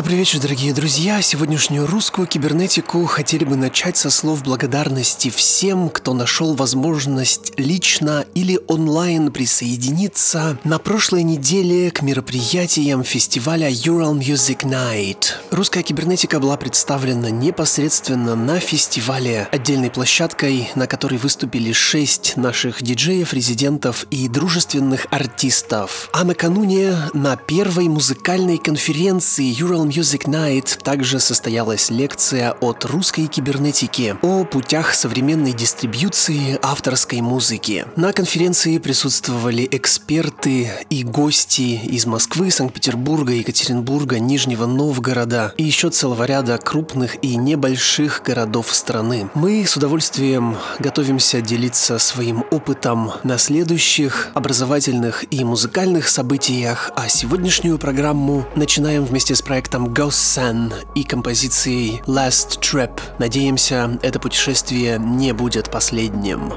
Добрый вечер, дорогие друзья. Сегодняшнюю русскую кибернетику хотели бы начать со слов благодарности всем, кто нашел возможность лично или онлайн присоединиться на прошлой неделе к мероприятиям фестиваля Ural Music Night. Русская кибернетика была представлена непосредственно на фестивале отдельной площадкой, на которой выступили шесть наших диджеев, резидентов и дружественных артистов. А накануне на первой музыкальной конференции Ural Music Night также состоялась лекция от русской кибернетики о путях современной дистрибьюции авторской музыки. На конференции присутствовали эксперты и гости из Москвы, Санкт-Петербурга, Екатеринбурга, Нижнего Новгорода и еще целого ряда крупных и небольших городов страны. Мы с удовольствием готовимся делиться своим опытом на следующих образовательных и музыкальных событиях, а сегодняшнюю программу начинаем вместе с проектом проектом Ghost Sun и композицией Last Trip. Надеемся, это путешествие не будет последним.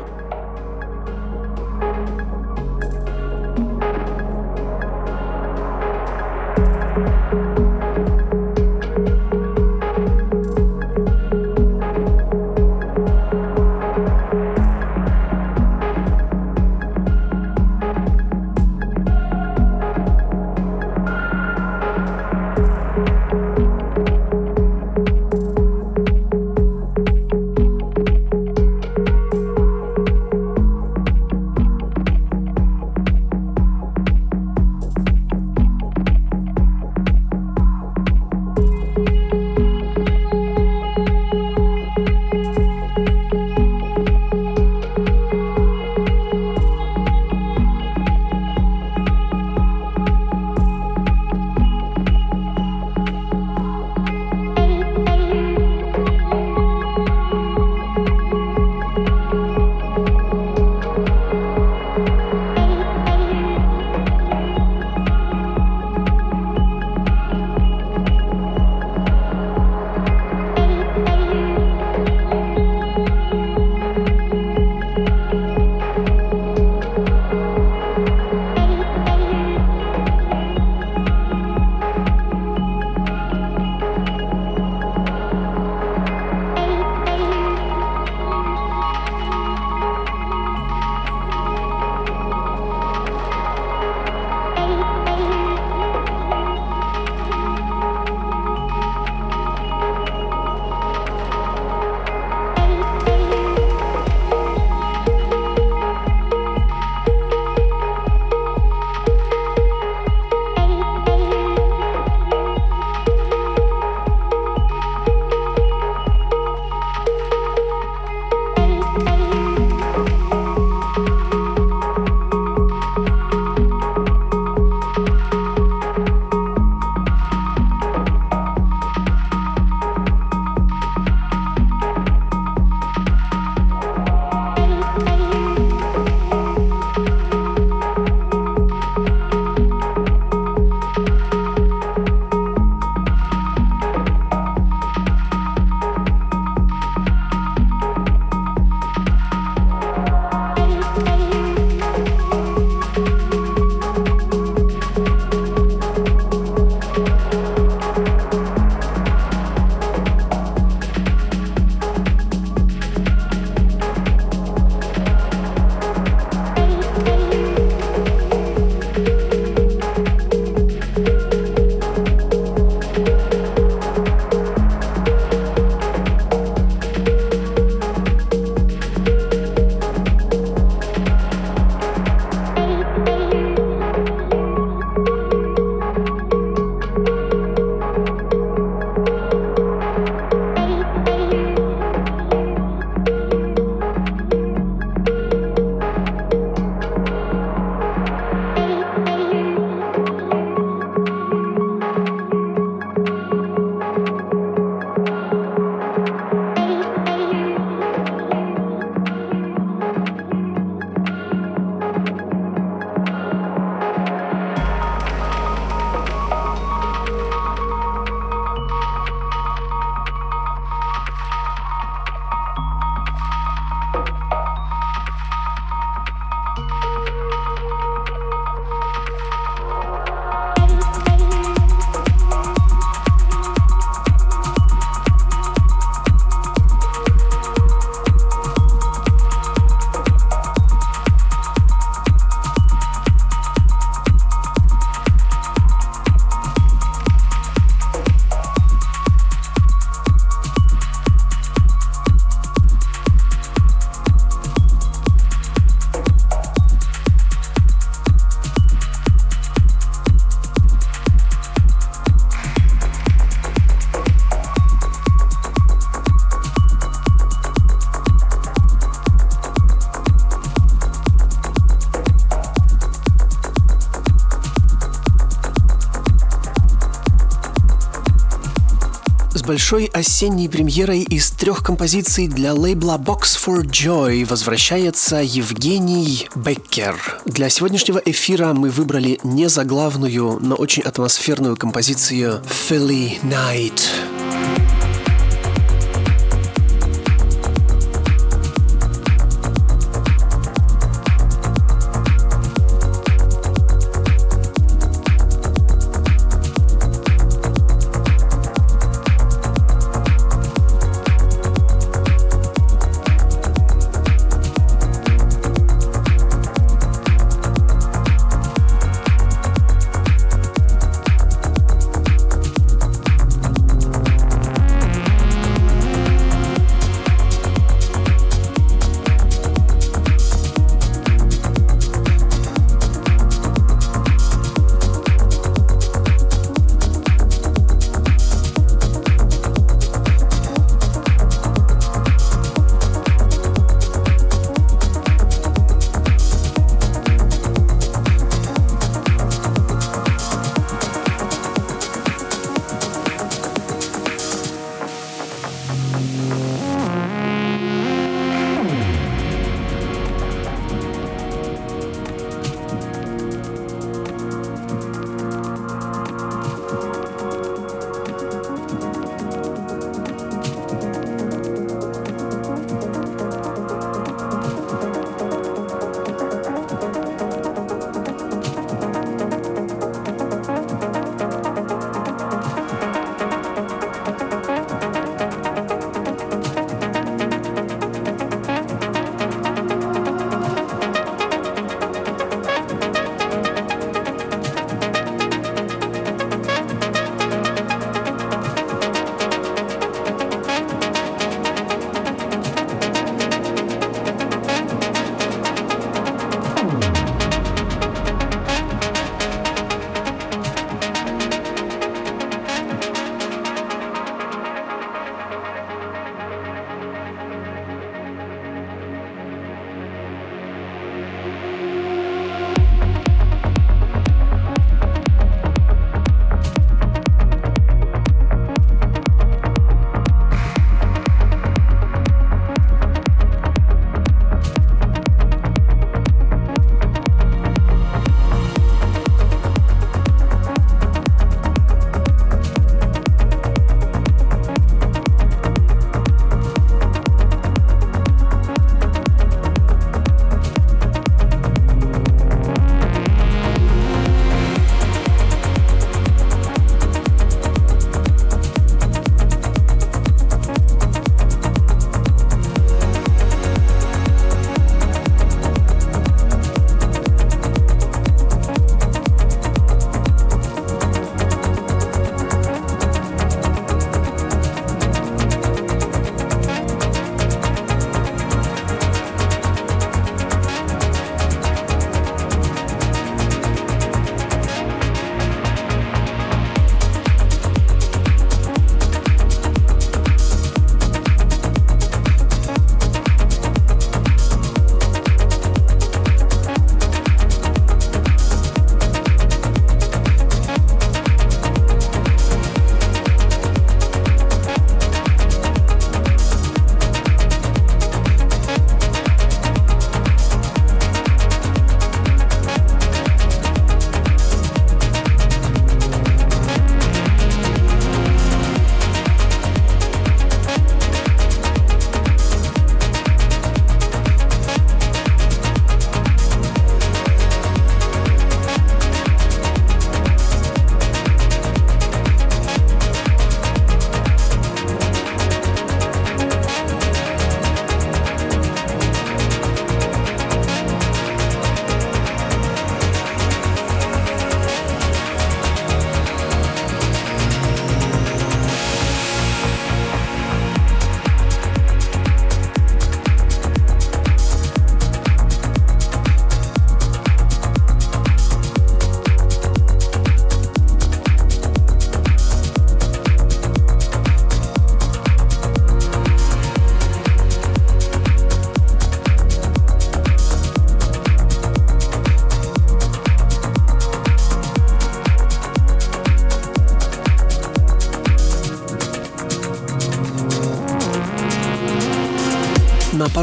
Большой осенней премьерой из трех композиций для лейбла Box for Joy возвращается Евгений Беккер. Для сегодняшнего эфира мы выбрали не заглавную, но очень атмосферную композицию Philly Night.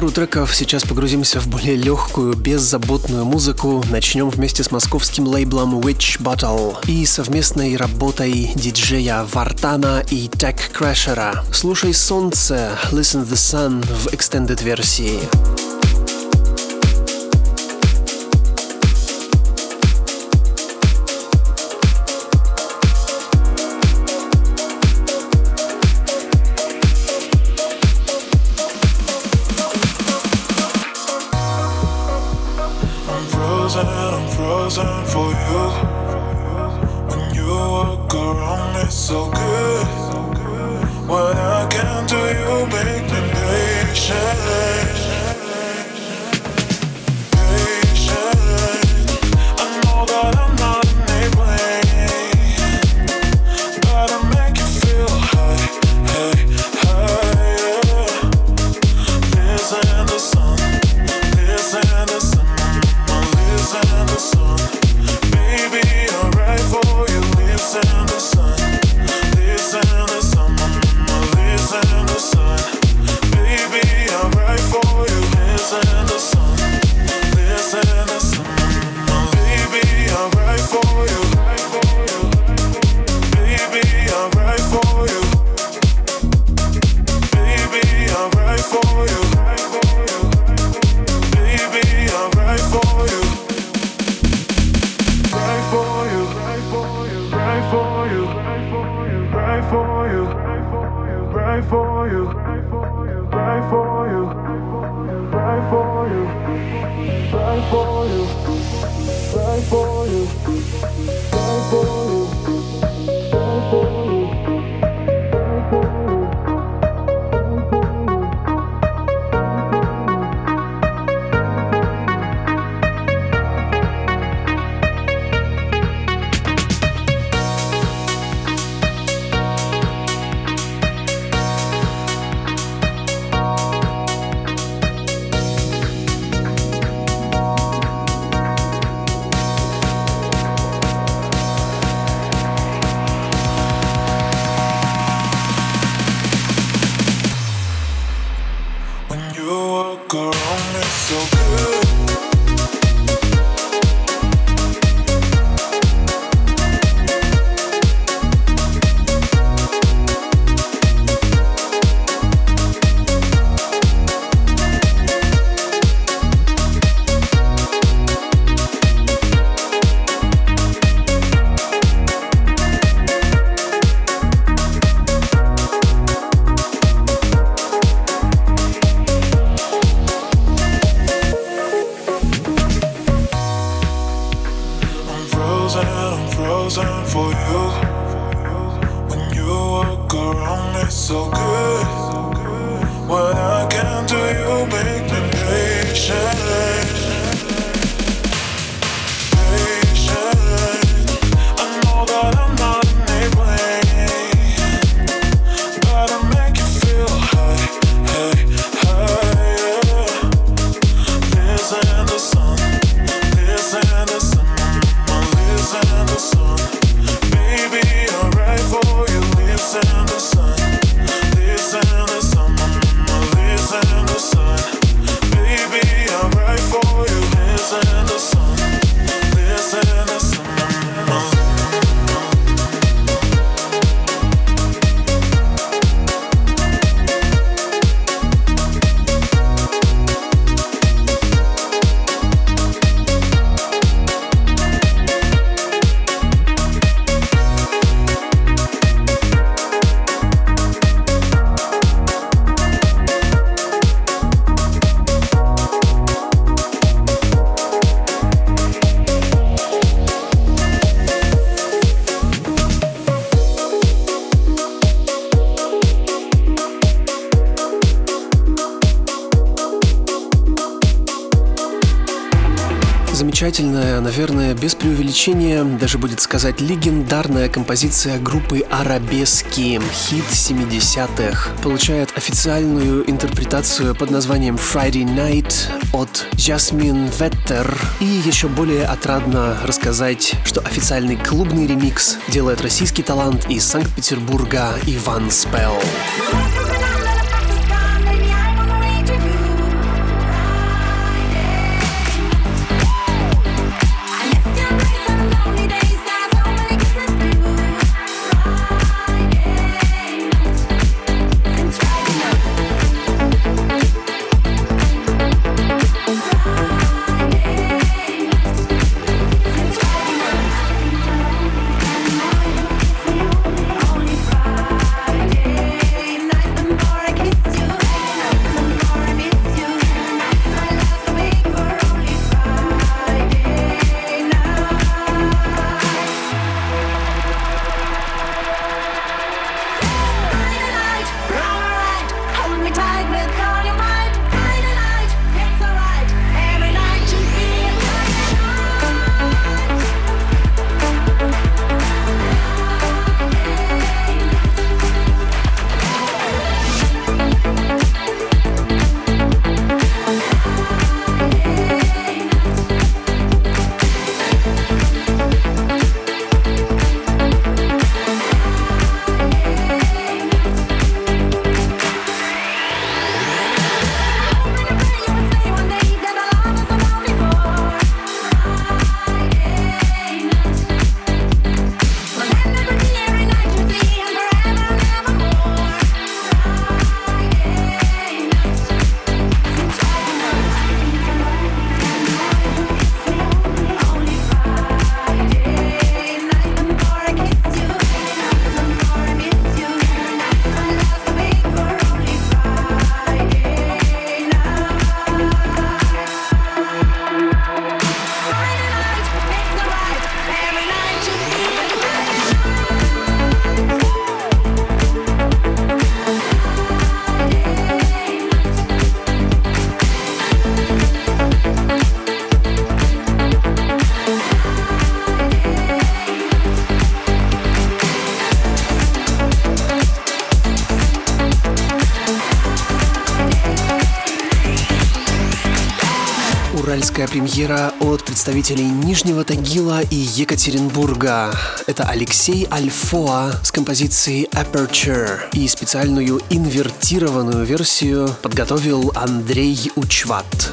Пару треков сейчас погрузимся в более легкую, беззаботную музыку. Начнем вместе с московским лейблом Witch Bottle и совместной работой диджея Вартана и Tech Crashera. Слушай солнце, Listen the Sun в extended версии. Без преувеличения, даже будет сказать легендарная композиция группы Арабески, хит 70-х, получает официальную интерпретацию под названием Friday Night от Jasmine Vetter. И еще более отрадно рассказать, что официальный клубный ремикс делает российский талант из Санкт-Петербурга Иван Спелл. Премьера от представителей Нижнего Тагила и Екатеринбурга. Это Алексей Альфоа с композицией Aperture. И специальную инвертированную версию подготовил Андрей Учват.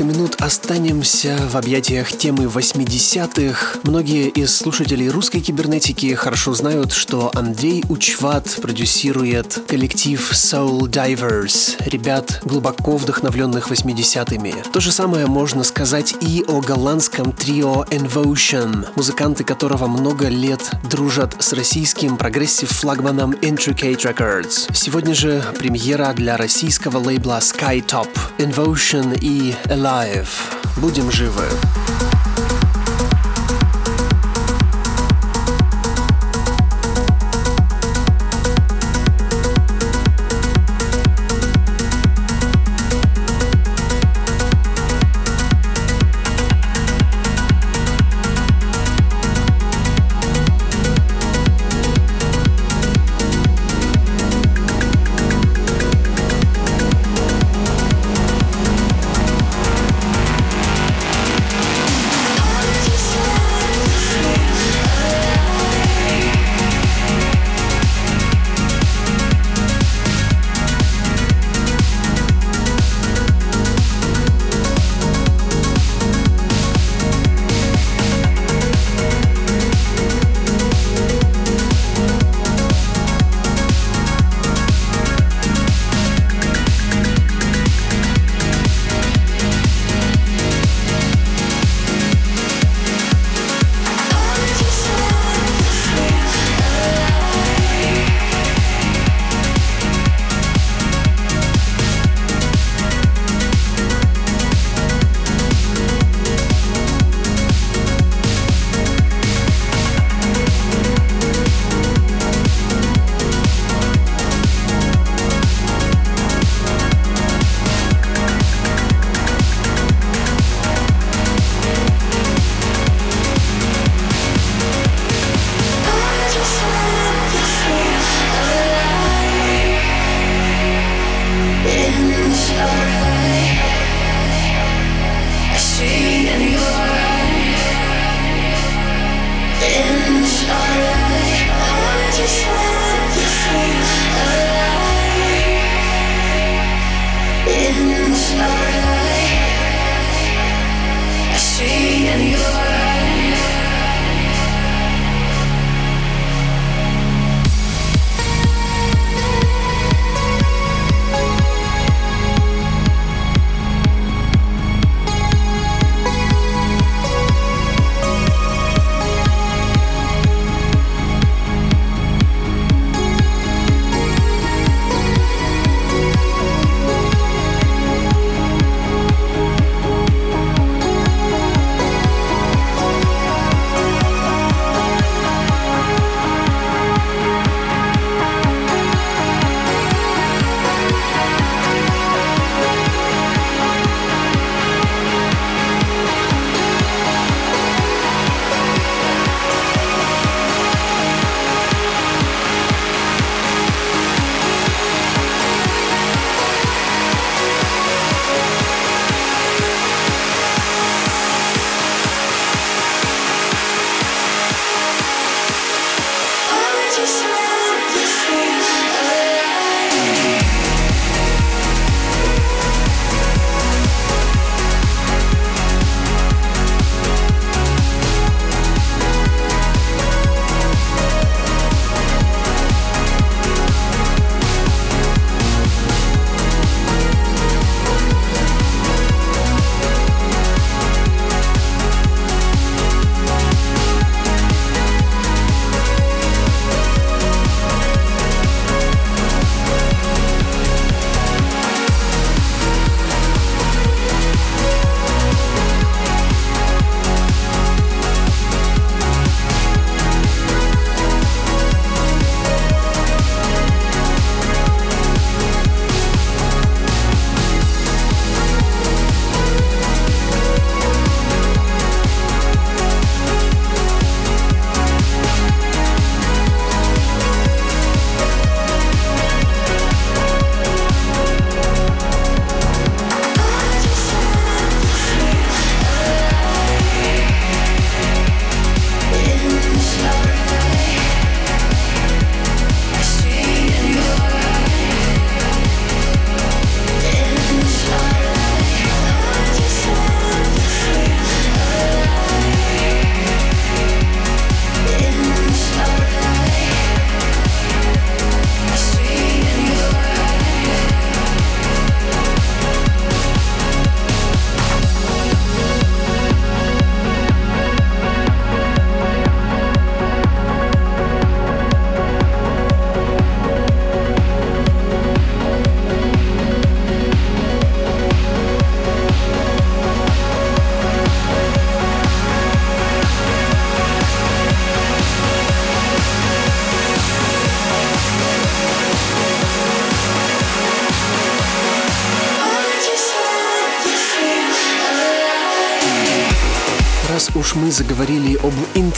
Несколько минут останемся в объятиях темы 80-х. Многие из слушателей русской кибернетики хорошо знают, что Андрей Учват продюсирует коллектив Soul Divers, ребят, глубоко вдохновленных 80-ми. То же самое можно сказать и о голландском трио Envotion, музыканты которого много лет дружат с российским прогрессив-флагманом Intricate Records. Сегодня же премьера для российского лейбла Skytop, Invotion и Alive. Будем живы!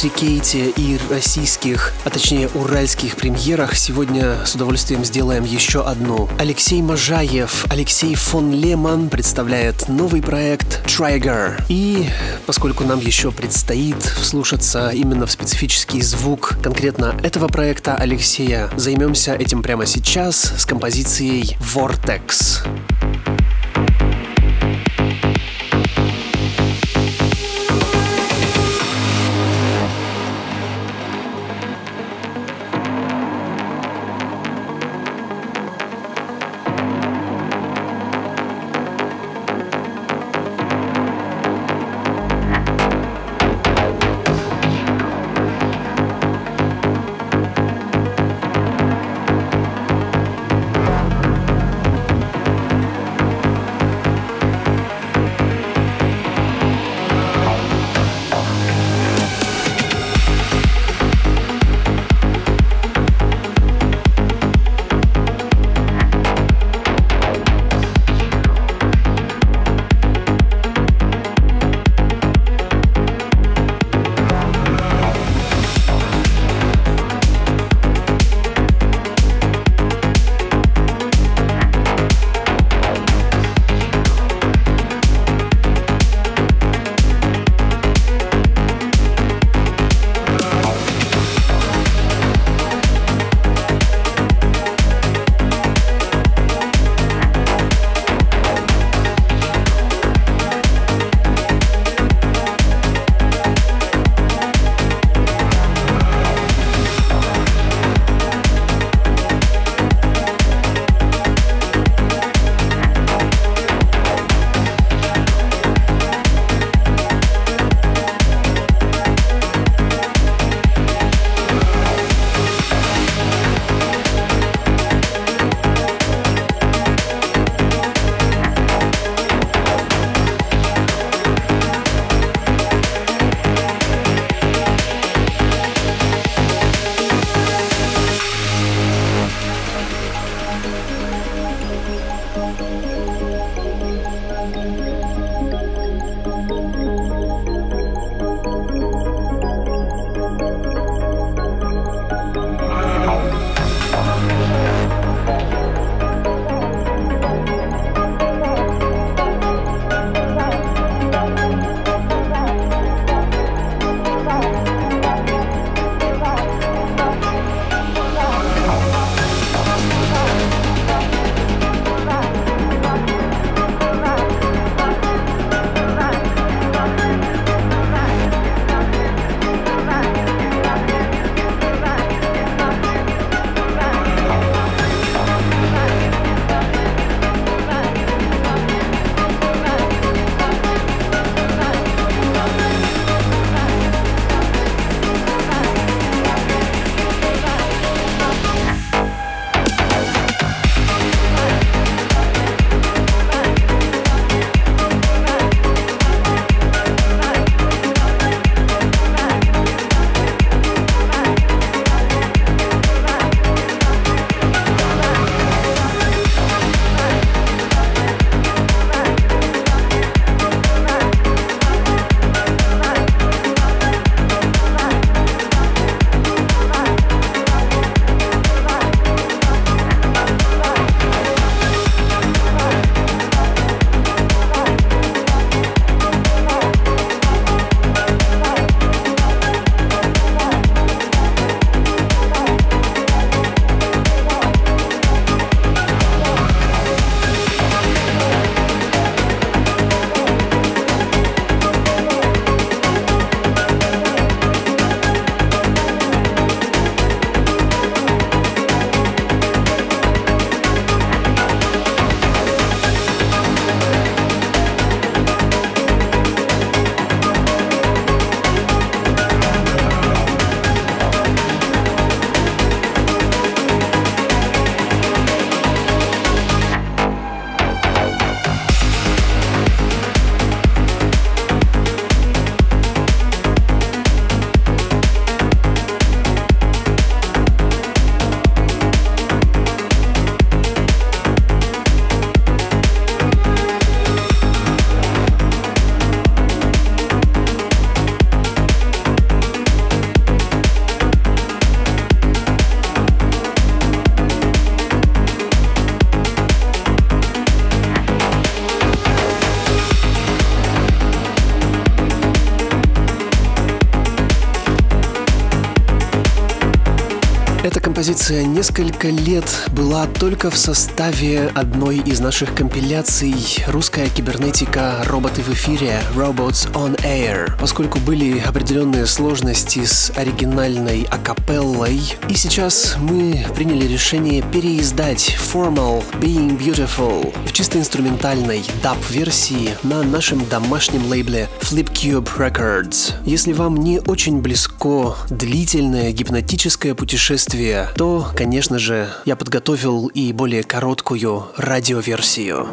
Об интрикейте и российских, а точнее уральских премьерах, сегодня с удовольствием сделаем еще одну. Алексей Можаев, Алексей фон Леман представляет новый проект Trigger. И поскольку нам еще предстоит вслушаться именно в специфический звук конкретно этого проекта Алексея, займемся этим прямо сейчас с композицией Vortex. Композиция несколько лет была только в составе одной из наших компиляций «Русская кибернетика. Роботы в эфире» Robots on Air, поскольку были определенные сложности с оригинальной акапеллой. И сейчас мы приняли решение переиздать Formal Being Beautiful в чисто инструментальной даб-версии на нашем домашнем лейбле Flipcube Records. Если вам не очень близко длительное гипнотическое путешествие, конечно же, я подготовил и более короткую радиоверсию.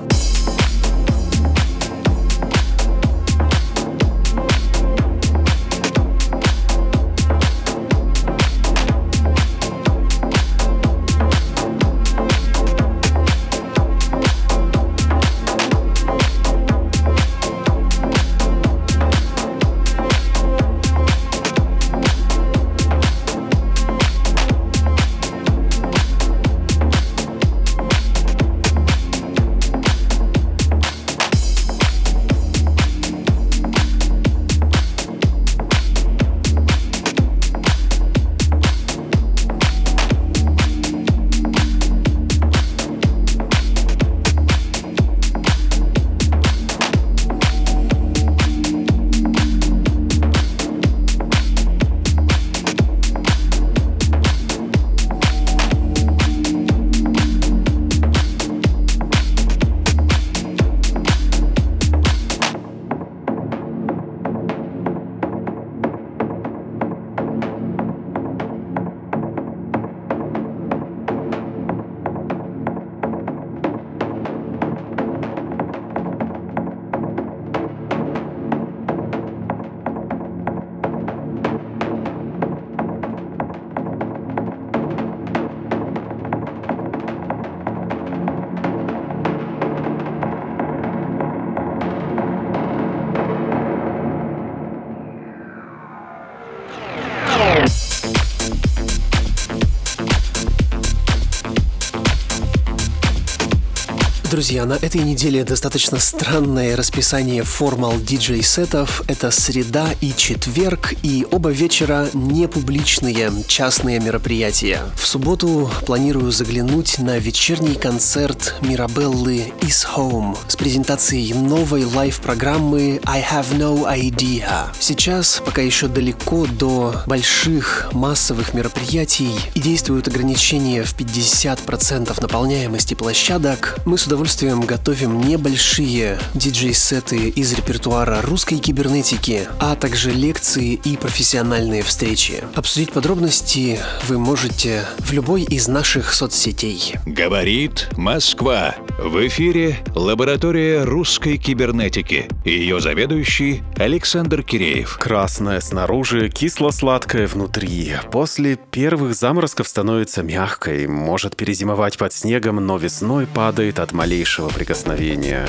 Друзья, на этой неделе достаточно странное расписание формал диджей-сетов. Это среда и четверг, и оба вечера не публичные, частные мероприятия. В субботу планирую заглянуть на вечерний концерт Мирабеллы Is Home с презентацией новой лайв-программы I Have No Idea. Сейчас, пока еще далеко до больших массовых мероприятий и действуют ограничения в 50% наполняемости площадок, мы с удовольствием удовольствием готовим небольшие диджей-сеты из репертуара русской кибернетики, а также лекции и профессиональные встречи. Обсудить подробности вы можете в любой из наших соцсетей. Говорит Москва. В эфире лаборатория русской кибернетики. Ее заведующий Александр Киреев. Красное снаружи, кисло-сладкое внутри. После первых заморозков становится мягкой, может перезимовать под снегом, но весной падает от малейшего малейшего прикосновения.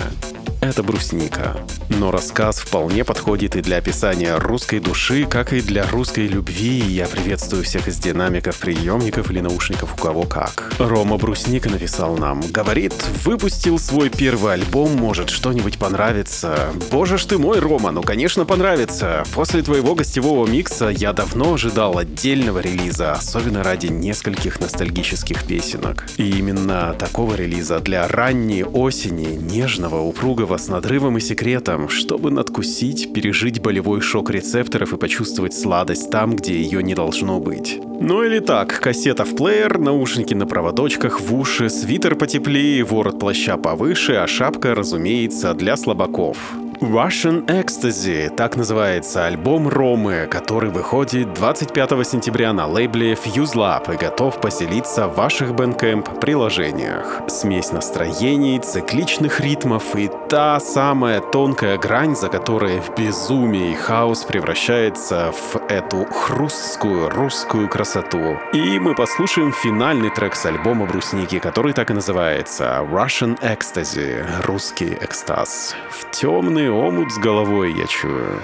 Это брусника. Но рассказ вполне подходит и для описания русской души, как и для русской любви. Я приветствую всех из динамиков, приемников или наушников у кого как. Рома Брусника написал нам. Говорит, выпустил свой первый альбом, может что-нибудь понравится. Боже ж ты мой, Рома, ну конечно понравится. После твоего гостевого микса я давно ожидал отдельного релиза, особенно ради нескольких ностальгических песенок. И именно такого релиза для ранней осени, нежного, упругого с надрывом и секретом, чтобы надкусить, пережить болевой шок рецепторов и почувствовать сладость там, где ее не должно быть. Ну или так, кассета в плеер, наушники на проводочках в уши, свитер потеплее, ворот плаща повыше, а шапка, разумеется, для слабаков. Russian Ecstasy, так называется альбом Ромы, который выходит 25 сентября на лейбле Fuse Lab и готов поселиться в ваших Bandcamp приложениях. Смесь настроений, цикличных ритмов и та самая тонкая грань, за которой в безумии хаос превращается в эту хрусткую русскую красоту. И мы послушаем финальный трек с альбома Брусники, который так и называется Russian Ecstasy, русский экстаз. В темный омут с головой, я чую.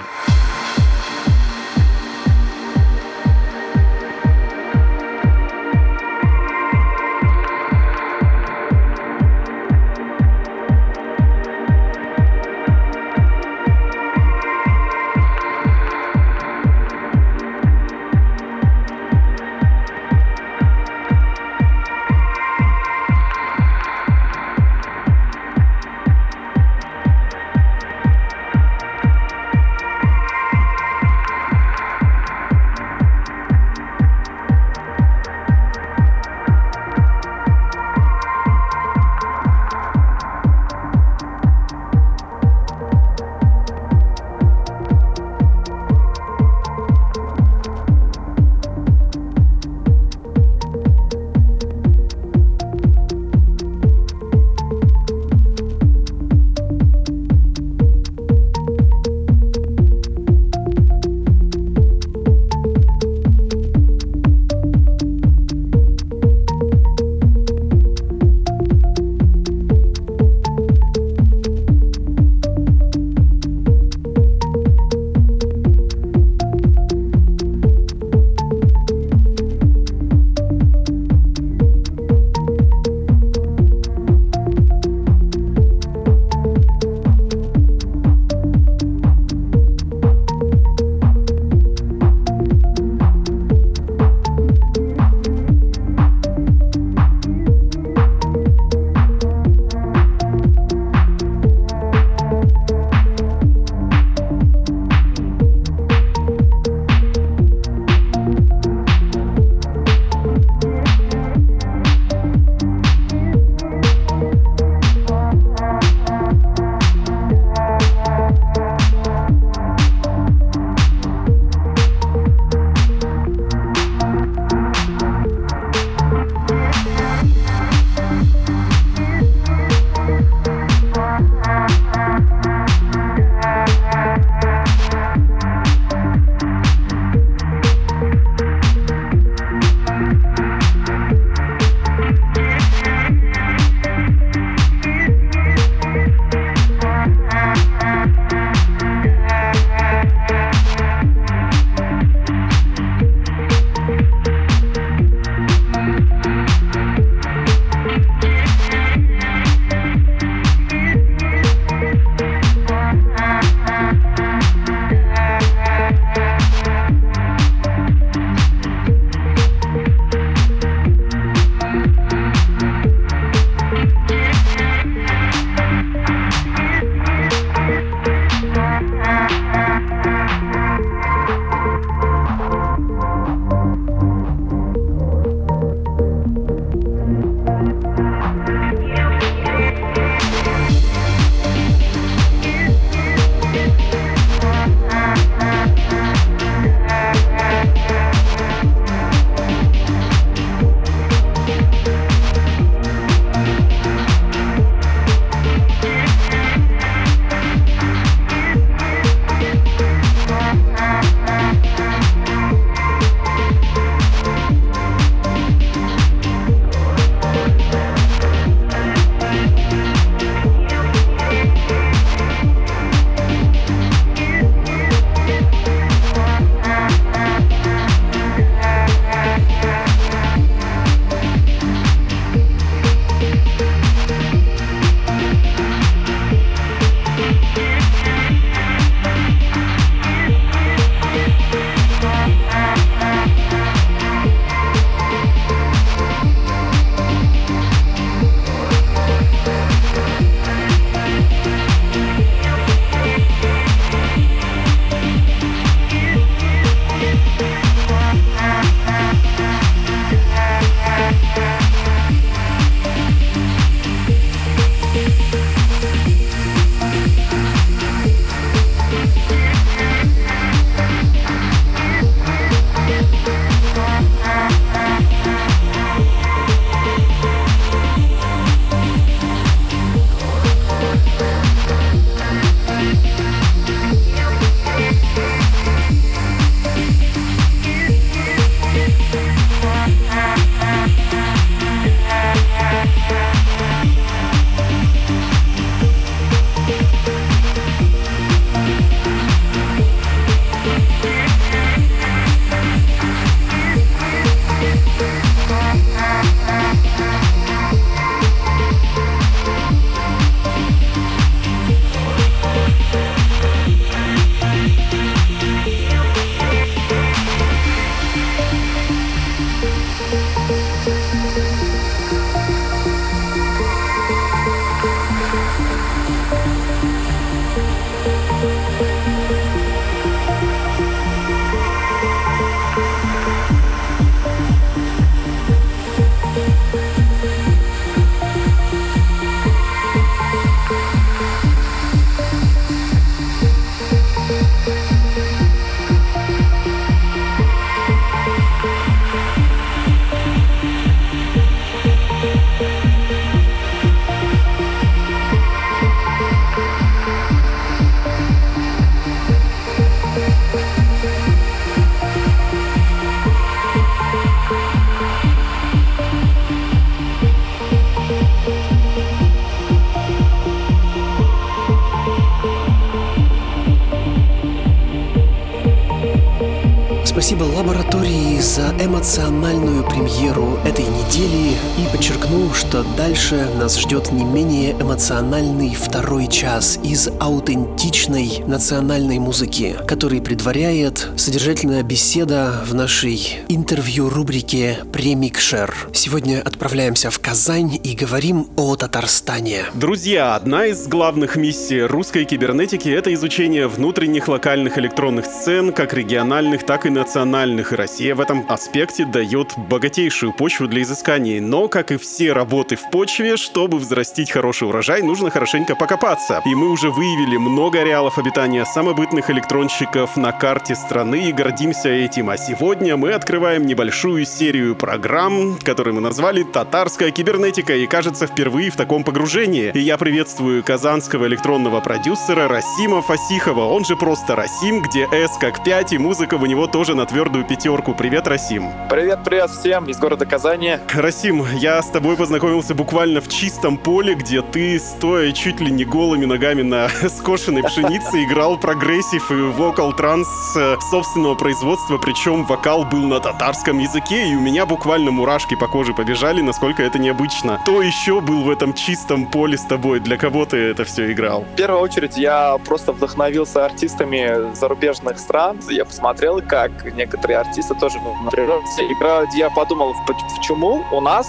Что дальше нас ждет не менее эмоциональный второй час из аутентичной национальной музыки, который предваряет содержательная беседа в нашей интервью-рубрике «Премикшер». Сегодня отправляемся в Казань и говорим о Татарстане. Друзья, одна из главных миссий русской кибернетики — это изучение внутренних локальных электронных сцен, как региональных, так и национальных. И Россия в этом аспекте дает богатейшую почву для изысканий. Но, как и все работы в почве, чтобы взрастить хороший урожай, нужно хорошенько покопаться. И мы уже выявили много ареалов обитания самобытных электронщиков на карте страны и гордимся этим. А сегодня мы открываем небольшую серию программ, которые мы назвали «Татарская кибернетика», и кажется впервые в таком погружении. И я приветствую казанского электронного продюсера Расима Фасихова, он же просто Расим, где S как 5, и музыка у него тоже на твердую пятерку. Привет, Расим. Привет, привет всем из города Казани. Расим, я с тобой познакомился буквально в чистом поле, где ты, стоя чуть ли не голыми ногами на скошенной пшенице, играл progressive и vocal trance э, собственного производства, причем вокал был на татарском языке, и у меня буквально мурашки по коже побежали, насколько это необычно. Кто еще был в этом чистом поле с тобой? Для кого ты это все играл? В первую очередь я просто вдохновился артистами зарубежных стран. Я посмотрел, как некоторые артисты тоже на природе играют. Я подумал, почему у нас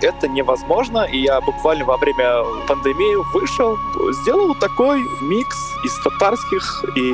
это невозможно, и я буквально во время пандемии вышел, сделал такой микс из татарских, и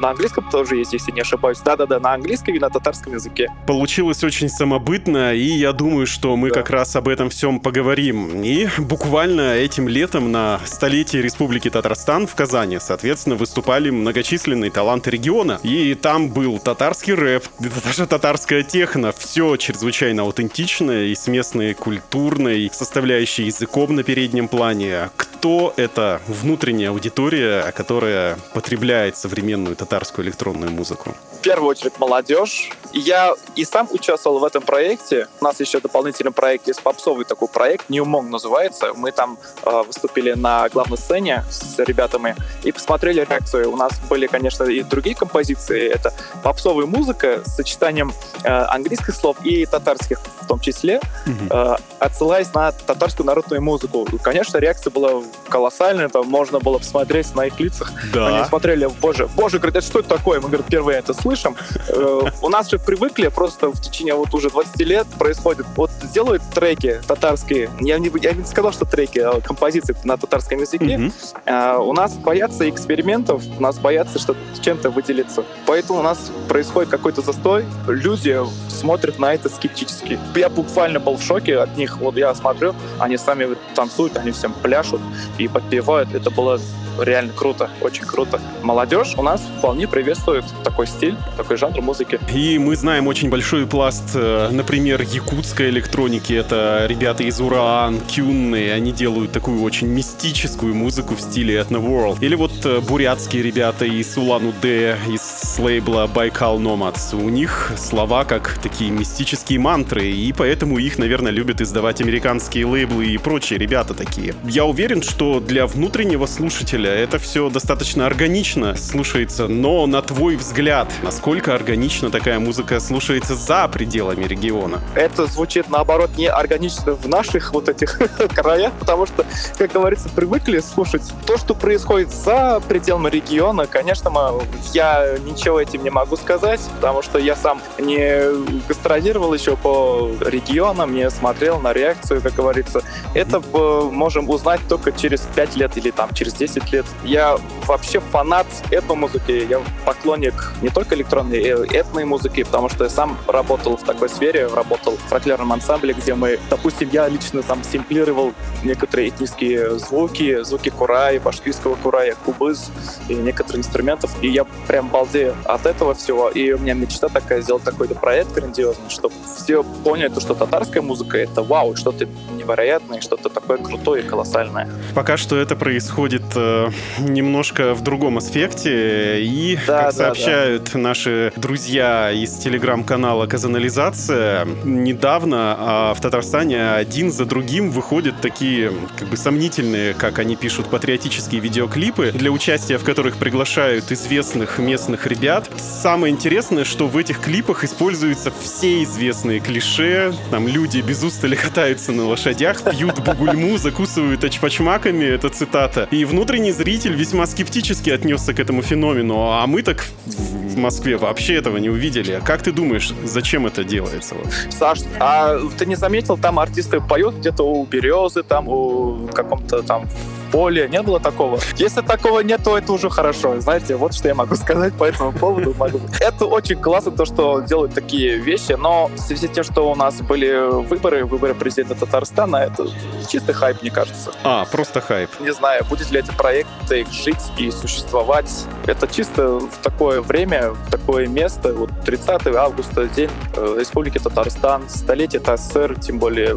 на английском тоже есть, если не ошибаюсь. Да-да-да, на английском и на татарском языке. Получилось очень самобытно, и я думаю, что мы да. как раз об этом всем поговорим. И буквально этим летом на столетие Республики Татарстан в Казани, соответственно, выступали многочисленные таланты региона. И там был татарский рэп, даже татарская техно. Все чрезвычайно аутентичное и с местной культурной составляющей языком на переднем плане. Кто это внутренняя аудитория, которая потребляет современную татарскую электронную музыку? Первую очередь молодежь. Я и сам участвовал в этом проекте. У нас еще дополнительный проект есть попсовый такой проект, New Monk называется. Мы там э, выступили на главной сцене с ребятами и посмотрели реакцию. У нас были, конечно, и другие композиции. Это попсовая музыка с сочетанием э, английских слов и татарских в том числе, mm-hmm. э, отсылаясь на татарскую народную музыку. Конечно, реакция была колоссальная, там можно было посмотреть на их лицах. Да. Они смотрели, боже, боже, говорит, это что это такое? Мы, говорит, впервые это слышим. Э, у нас же привыкли, просто в течение вот уже 20 лет происходит, вот делают треки татарские, я не, я не сказал, что треки, а композиции на татарском языке, mm-hmm. у нас боятся экспериментов, у нас боятся что чем-то выделиться. Поэтому у нас происходит какой-то застой, люди смотрят на это скептически. Я буквально был в шоке от них. Вот я смотрю, они сами танцуют, они всем пляшут и подпевают. Это было реально круто, очень круто. Молодежь у нас вполне приветствует такой стиль, такой жанр музыки. И мы знаем очень большой пласт, э, например, якутской электроники. Это ребята из Ураан, Кюнны, они делают такую очень мистическую музыку в стиле Ethno World. Или вот э, бурятские ребята из Улан-Удэ, из лейбла Байкал Nomads. У них слова как такие мистические мантры, и поэтому их, наверное, любят издавать американские лейблы и прочие ребята такие. Я уверен, что для внутреннего слушателя. Это все достаточно органично слушается, но на твой взгляд, насколько органично такая музыка слушается за пределами региона? Это звучит, наоборот, не органично в наших вот этих краях, потому что, как говорится, привыкли слушать то, что происходит за пределами региона. Конечно, я ничего этим не могу сказать, потому что я сам не гастролировал еще по регионам, не смотрел на реакцию, как говорится. Это можем узнать только через 5 лет или там через 10 лет. Я вообще фанат этно-музыки. Я поклонник не только электронной, э, этной музыки, потому что я сам работал в такой сфере, работал в фольклорном ансамбле, где мы, допустим, я лично сам симплировал некоторые этнические звуки, звуки курая, башкирского курая, кубыз и некоторых инструментов. И я прям балдею от этого всего. И у меня мечта такая сделать такой-то проект грандиозный, чтобы все поняли, что татарская музыка — это вау, что-то невероятное, что-то такое крутое и колоссальное. Пока что это происходит э, немножко в другом аспекте. И, да, как да, сообщают да. наши друзья из телеграм-канала «Казанализация», недавно а в Татарстане один за другим выходят такие как бы сомнительные, как они пишут, патриотические видеоклипы, для участия в которых приглашают известных местных этих ребят. Самое интересное, что в этих клипах используются все известные клише. Там люди без устали катаются на лошадях, пьют бугульму, закусывают очпачмаками, это цитата. И внутренний зритель весьма скептически отнесся к этому феномену, а мы так в Москве вообще этого не увидели. Как ты думаешь, зачем это делается? Саш, а ты не заметил, там артисты поют где-то у березы, там у каком-то там поле, не было такого. Если такого нет, то это уже хорошо. Знаете, вот что я могу сказать по этому поводу. Могу. Это очень классно, то, что делают такие вещи, но в связи с тем, что у нас были выборы, выборы президента Татарстана, это чистый хайп, мне кажется. А, просто хайп. Не знаю, будет ли эти проекты жить и существовать. Это чисто в такое время, в такое место, вот 30 августа, день э, Республики Татарстан, столетие ТССР, тем более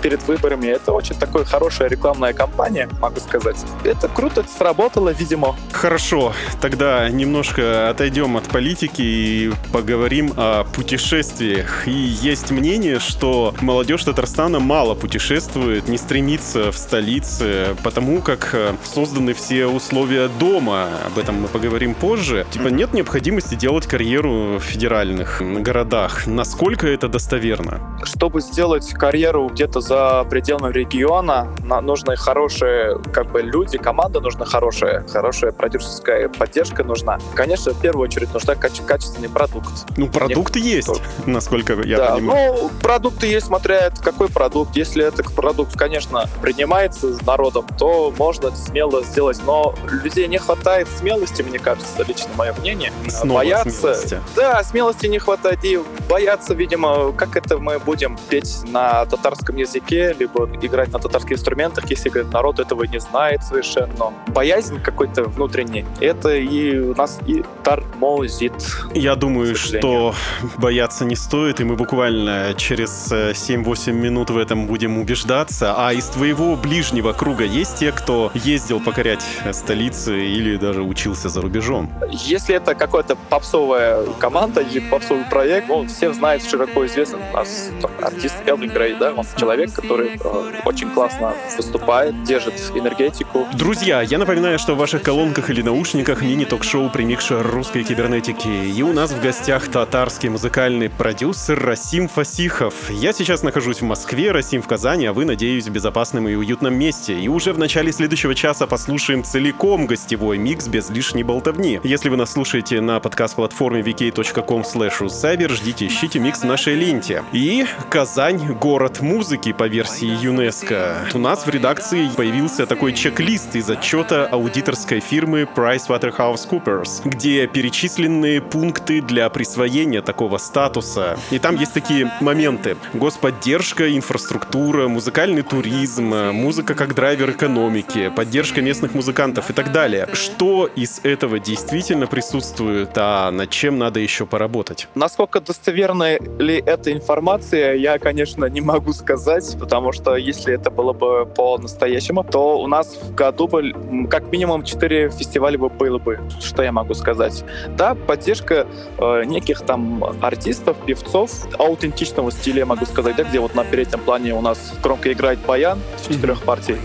перед выборами. Это очень такая хорошая рекламная кампания, могу сказать сказать. Это круто, сработало, видимо. Хорошо, тогда немножко отойдем от политики и поговорим о путешествиях. И есть мнение, что молодежь Татарстана мало путешествует, не стремится в столице, потому как э, созданы все условия дома. Об этом мы поговорим позже. Типа нет необходимости делать карьеру в федеральных городах. Насколько это достоверно? Чтобы сделать карьеру где-то за пределами региона, нужны хорошие как бы люди, команда нужна хорошая, хорошая продюсерская поддержка нужна. Конечно, в первую очередь нужна каче- качественный продукт. Ну, продукты Нет, есть, то... насколько я да, понимаю. Ну, продукты есть, смотря какой продукт. Если этот продукт, конечно, принимается народом, то можно смело сделать. Но людей не хватает смелости, мне кажется, лично мое мнение. Снова боятся. Смелости. Да, смелости не хватает. И боятся, видимо, как это мы будем петь на татарском языке, либо играть на татарских инструментах, если говорит, народ этого не знает совершенно. Боязнь какой-то внутренний, это и у нас и тормозит. Я думаю, что бояться не стоит, и мы буквально через 7-8 э, минут в этом будем убеждаться. А из твоего ближнего круга есть те, кто ездил покорять столицы или даже учился за рубежом? Если это какая-то попсовая команда или попсовый проект, ну, все знают, широко известен у нас там, артист Элвин Грей, да, он человек, который э, очень классно выступает, держит энергию энергетику. Друзья, я напоминаю, что в ваших колонках или наушниках мини-ток-шоу «Примикша русской кибернетики». И у нас в гостях татарский музыкальный продюсер Расим Фасихов. Я сейчас нахожусь в Москве, Расим в Казани, а вы, надеюсь, в безопасном и уютном месте. И уже в начале следующего часа послушаем целиком гостевой микс без лишней болтовни. Если вы нас слушаете на подкаст-платформе vk.com cyber, ждите, ищите микс в нашей ленте. И Казань — город музыки по версии ЮНЕСКО. У нас в редакции появился такой такой чек-лист из отчета аудиторской фирмы PricewaterhouseCoopers, где перечислены пункты для присвоения такого статуса. И там есть такие моменты. Господдержка, инфраструктура, музыкальный туризм, музыка как драйвер экономики, поддержка местных музыкантов и так далее. Что из этого действительно присутствует, а над чем надо еще поработать? Насколько достоверна ли эта информация, я, конечно, не могу сказать, потому что если это было бы по-настоящему, то у нас в году бы как минимум 4 фестиваля бы было бы, что я могу сказать. Да, поддержка э, неких там артистов, певцов аутентичного стиля, я могу сказать, да, где вот на переднем плане у нас громко играет баян в четырех партий.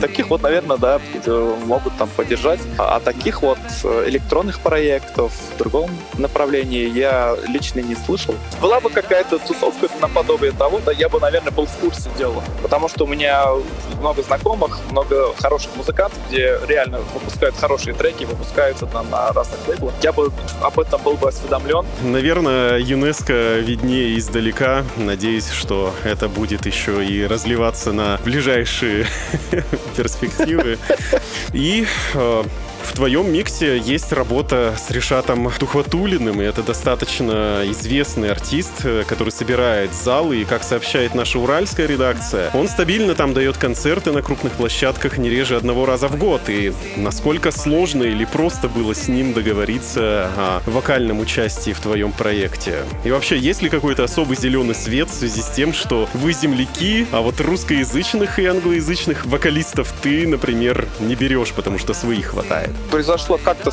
Таких вот, наверное, да, могут там поддержать. А, а таких вот э, электронных проектов в другом направлении я лично не слышал. Была бы какая-то тусовка наподобие того, да, я бы, наверное, был в курсе дела. Потому что у меня много знакомых, много хороших музыкантов, где реально выпускают хорошие треки, выпускаются там на разных лейблах. Я бы об этом был бы осведомлен. Наверное, ЮНЕСКО виднее издалека. Надеюсь, что это будет еще и разливаться на ближайшие перспективы. И э, в твоем миксе есть работа с Решатом Тухватулиным, и это достаточно известный артист, э, который собирает залы, и, как сообщает наша уральская редакция, он стабильно там дает концерты на крупных площадках не реже одного раза в год. И насколько сложно или просто было с ним договориться о вокальном участии в твоем проекте? И вообще, есть ли какой-то особый зеленый свет в связи с тем, что вы земляки, а вот русскоязычных и англоязычных вокалистов ты, например, не берешь, потому что своих хватает? Произошло как-то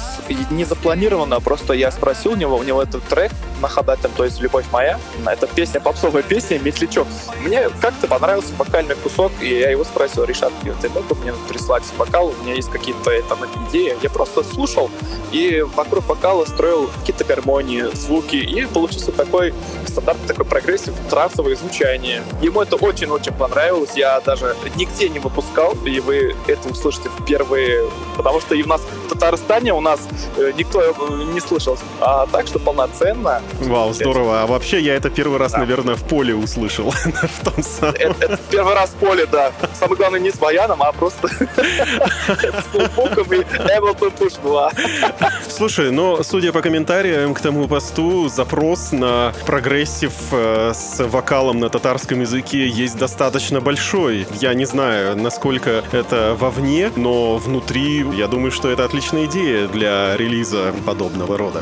не запланированно, просто я спросил у него, у него этот трек на Хадатем, то есть «Любовь моя», это песня, попсовая песня «Метлячок». Мне как-то понравился вокальный кусок, и я его спросил, Ришат, ты мог бы мне прислать вокал, у меня есть какие-то там идеи. Я просто слушал, и вокруг вокала строил какие-то гармонии, звуки, и получился такой стандартный такой progressive, трансовое звучание. Ему это очень-очень понравилось, я даже нигде не выпускал, и вы это услышите впервые, потому что и у нас в Татарстане у нас э, никто не слышал. А так что полноценно. Вау, здорово. А вообще я это первый раз, да. наверное, в поле услышал. в том самом. Это, это первый раз в поле, да. Самое главное не с баяном, а просто с ноутбуком и Ableton Push 2. Слушай, но судя по комментариям к тому посту, запрос на progressive э, с вокалом на татарском языке есть достаточно большой. Я не знаю, насколько это вовне, но внутри, я думаю, что это отличная идея для релиза подобного рода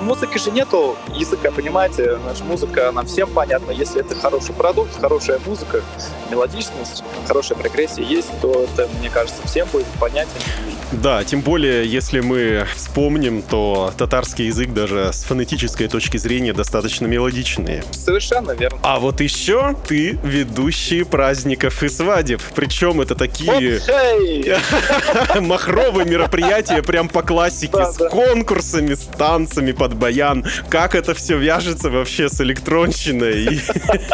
музыки же нету языка, понимаете? Наша музыка, она всем понятна. Если это хороший продукт, хорошая музыка, мелодичность, хорошая прогрессия есть, то это, мне кажется, всем будет понятен. Да, тем более, если мы вспомним, то татарский язык даже с фонетической точки зрения достаточно мелодичный. Совершенно верно. А вот еще ты ведущий праздников и свадеб. Причем это такие махровые мероприятия прям по классике, с конкурсами, с танцами под баян. Как это все вяжется вообще с электронщиной?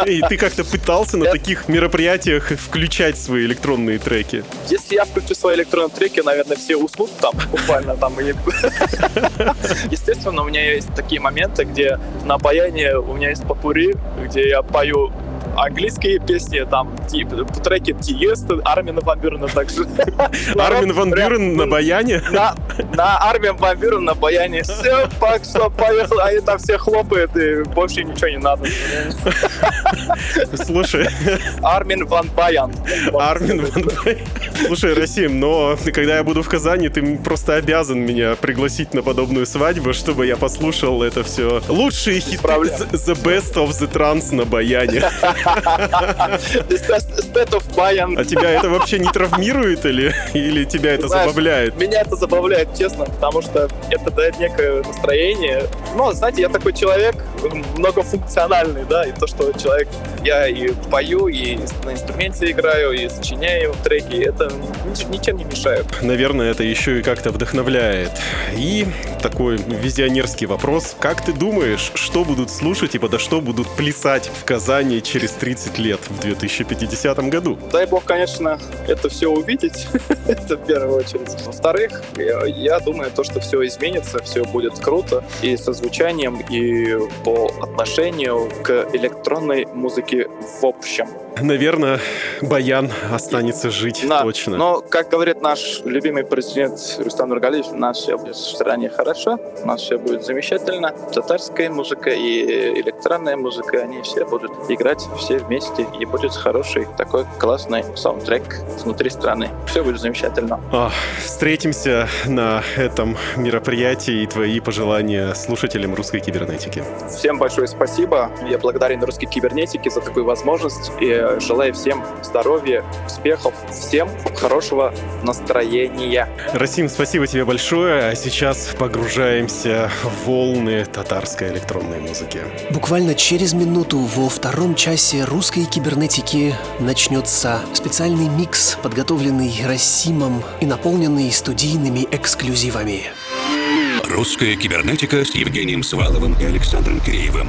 И ты как-то пытался на таких мероприятиях включать свои электронные треки? Если я включу свои электронные треки, наверное, все уснут там буквально там. И... Естественно, у меня есть такие моменты, где на баяне у меня есть попури, где я пою английские песни, там типа, треки Тиеста, Армина Ван Бюрена также. Армин Ван Бюрен на баяне? На, на Армин Ван Бюрен на баяне. Все, так что поехал, они там все хлопают, и больше ничего не надо. Слушай. Армин Ван Баян. Армин Ван Баян. Слушай, Расим, но когда я буду в Казани, ты просто обязан меня пригласить на подобную свадьбу, чтобы я послушал это все. Лучшие хиты The Best of the Trans на баяне. State of Bayan. А тебя это вообще не травмирует или, или тебя это Знаешь, забавляет? Меня это забавляет, честно, потому что это дает некое настроение. Ну, знаете, я такой человек многофункциональный, да, и то, что человек, я и пою, и на инструменте играю, и сочиняю треки, это ничем не мешает. Наверное, это еще и как-то вдохновляет. И такой визионерский вопрос. Как ты думаешь, что будут слушать и подо что будут плясать в Казани через 30 лет в 2050 году? Дай бог, конечно, это все увидеть. это в первую очередь. Во-вторых, я, я думаю, то, что все изменится, все будет круто и со звучанием, и по отношению к электронной музыке в общем. Наверное, Баян останется жить да. точно. Но, как говорит наш любимый президент Рустам Нургалиевич, у нас все будет в стране хорошо, у нас все будет замечательно. Татарская музыка и электронная музыка, они все будут играть все вместе, и будет хороший такой классный саундтрек внутри страны. Все будет замечательно. О, встретимся на этом мероприятии и твои пожелания слушателям русской кибернетики. Всем большое спасибо. Я благодарен русской кибернетике за такую возможность. И желаю всем здоровья, успехов, всем хорошего настроения. Расим, спасибо тебе большое. А сейчас погружаемся в волны татарской электронной музыки. Буквально через минуту во втором часе русской кибернетики начнется специальный микс, подготовленный Расимом и наполненный студийными эксклюзивами. Русская кибернетика с Евгением Сваловым и Александром Киреевым